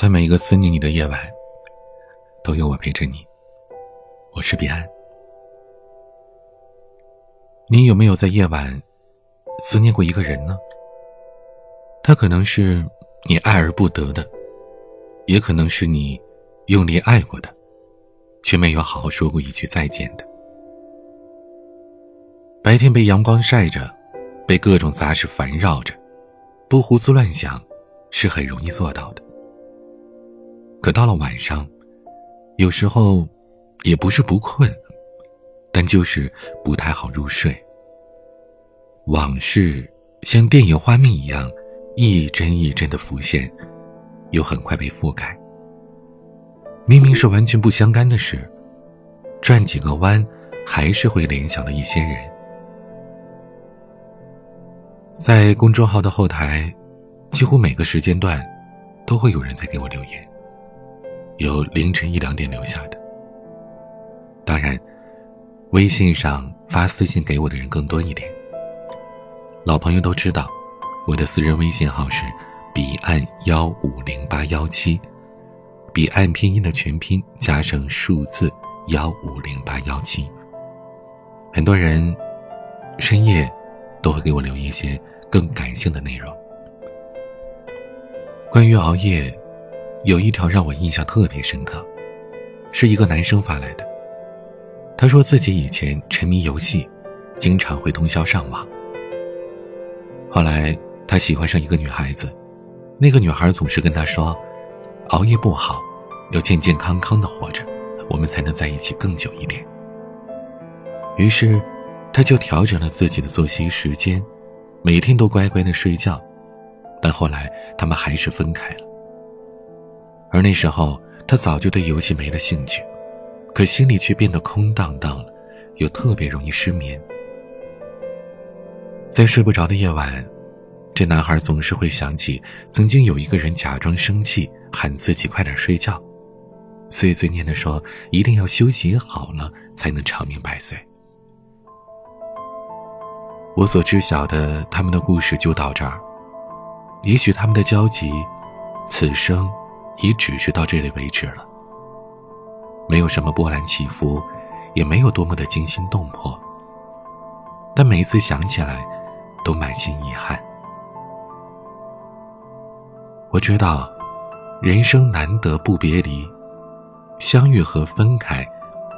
在每一个思念你的夜晚，都有我陪着你。我是彼岸。你有没有在夜晚思念过一个人呢？他可能是你爱而不得的，也可能是你用力爱过的，却没有好好说过一句再见的。白天被阳光晒着，被各种杂事烦扰着，不胡思乱想是很容易做到的。可到了晚上，有时候也不是不困，但就是不太好入睡。往事像电影画面一样，一帧一帧的浮现，又很快被覆盖。明明是完全不相干的事，转几个弯，还是会联想到一些人。在公众号的后台，几乎每个时间段，都会有人在给我留言。有凌晨一两点留下的。当然，微信上发私信给我的人更多一点。老朋友都知道，我的私人微信号是彼岸幺五零八幺七，彼岸拼音的全拼加上数字幺五零八幺七。很多人深夜都会给我留一些。更感性的内容。关于熬夜，有一条让我印象特别深刻，是一个男生发来的。他说自己以前沉迷游戏，经常会通宵上网。后来他喜欢上一个女孩子，那个女孩总是跟他说：“熬夜不好，要健健康康的活着，我们才能在一起更久一点。”于是，他就调整了自己的作息时间。每天都乖乖的睡觉，但后来他们还是分开了。而那时候他早就对游戏没了兴趣，可心里却变得空荡荡了，又特别容易失眠。在睡不着的夜晚，这男孩总是会想起曾经有一个人假装生气，喊自己快点睡觉，碎碎念的说一定要休息好了才能长命百岁。我所知晓的他们的故事就到这儿。也许他们的交集，此生，也只是到这里为止了。没有什么波澜起伏，也没有多么的惊心动魄。但每一次想起来，都满心遗憾。我知道，人生难得不别离，相遇和分开，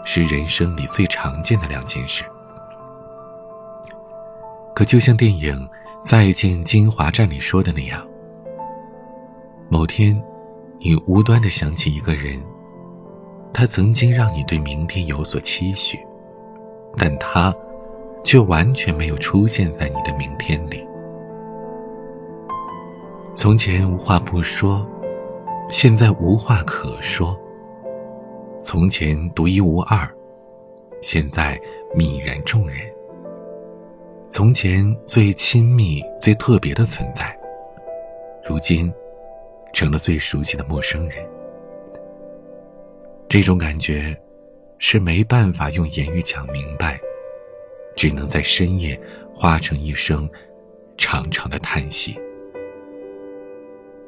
是人生里最常见的两件事。可就像电影《再见金华站》里说的那样，某天，你无端的想起一个人，他曾经让你对明天有所期许，但他，却完全没有出现在你的明天里。从前无话不说，现在无话可说。从前独一无二，现在泯然众人。从前最亲密、最特别的存在，如今成了最熟悉的陌生人。这种感觉是没办法用言语讲明白，只能在深夜化成一声长长的叹息。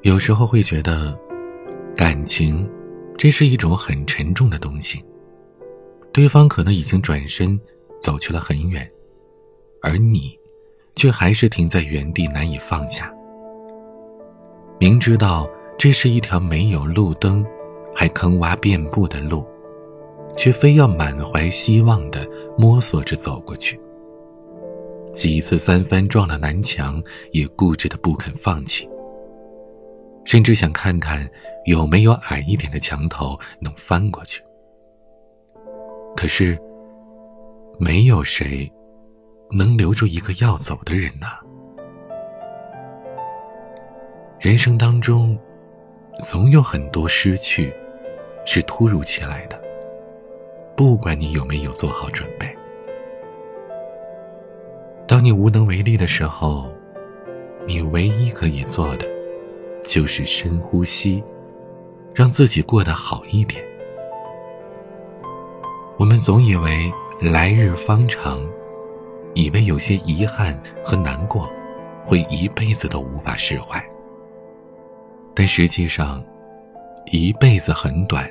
有时候会觉得，感情这是一种很沉重的东西，对方可能已经转身走去了很远。而你，却还是停在原地，难以放下。明知道这是一条没有路灯，还坑洼遍布的路，却非要满怀希望的摸索着走过去。几次三番撞了南墙，也固执的不肯放弃。甚至想看看有没有矮一点的墙头能翻过去。可是，没有谁。能留住一个要走的人呢？人生当中，总有很多失去，是突如其来的。不管你有没有做好准备，当你无能为力的时候，你唯一可以做的，就是深呼吸，让自己过得好一点。我们总以为来日方长。以为有些遗憾和难过，会一辈子都无法释怀。但实际上，一辈子很短，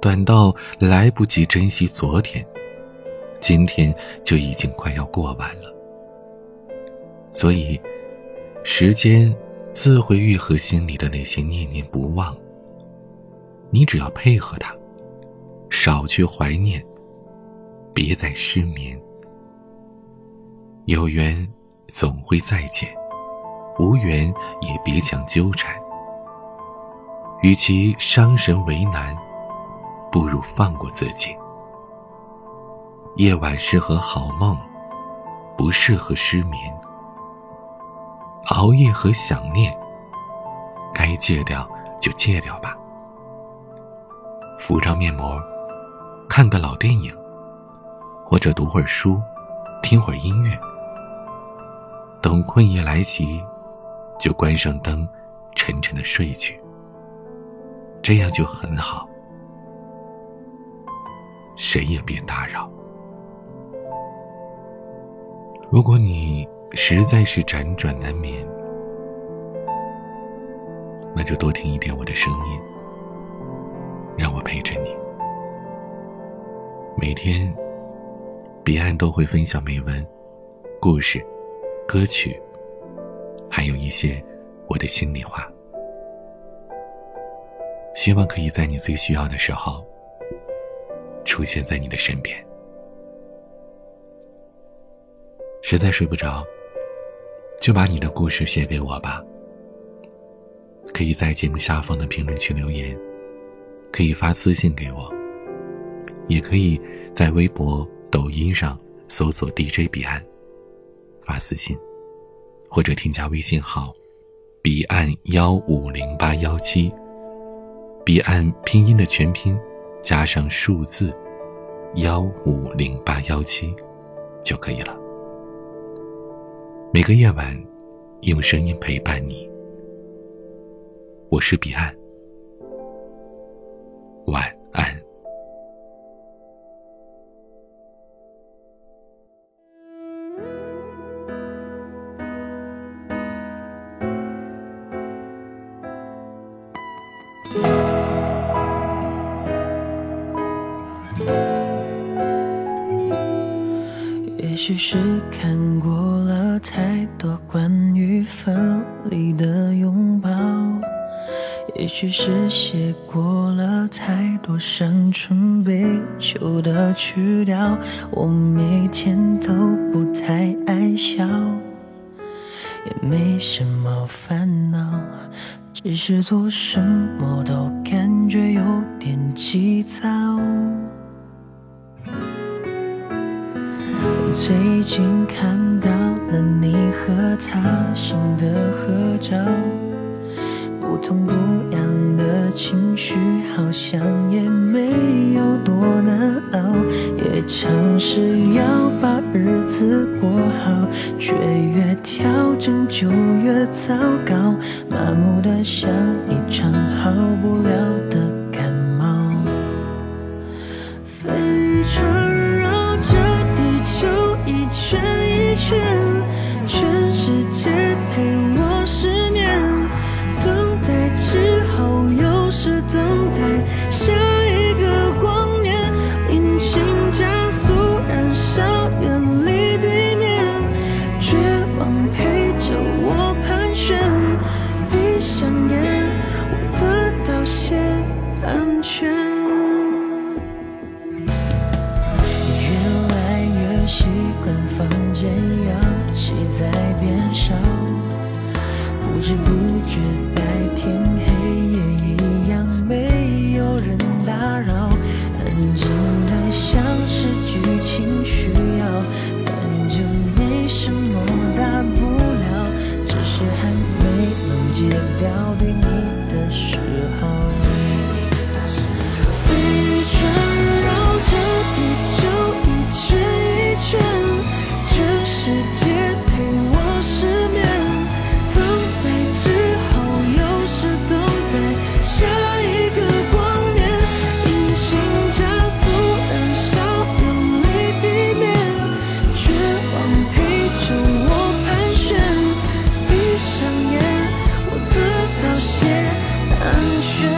短到来不及珍惜昨天，今天就已经快要过完了。所以，时间自会愈合心里的那些念念不忘。你只要配合它，少去怀念，别再失眠。有缘总会再见，无缘也别强纠缠。与其伤神为难，不如放过自己。夜晚适合好梦，不适合失眠。熬夜和想念，该戒掉就戒掉吧。敷张面膜，看个老电影，或者读会儿书，听会儿音乐。等困意来袭，就关上灯，沉沉的睡去。这样就很好，谁也别打扰。如果你实在是辗转难眠，那就多听一点我的声音，让我陪着你。每天，彼岸都会分享美文、故事、歌曲，还有一些我的心里话。希望可以在你最需要的时候，出现在你的身边。实在睡不着，就把你的故事写给我吧。可以在节目下方的评论区留言，可以发私信给我，也可以在微博、抖音上搜索 DJ 彼岸，发私信，或者添加微信号彼岸幺五零八幺七。彼岸拼音的全拼，加上数字幺五零八幺七，就可以了。每个夜晚，用声音陪伴你。我是彼岸，也许是看过了太多关于分离的拥抱，也许是写过了太多伤春悲秋的曲调，我每天都不太爱笑，也没什么烦恼，只是做什么都感觉有点急躁。最近看到了你和他新的合照，不痛不痒的情绪好像也没有多难熬，也尝试要把日子过好，却越调整就越糟糕，麻木的像一场好不了的。盘旋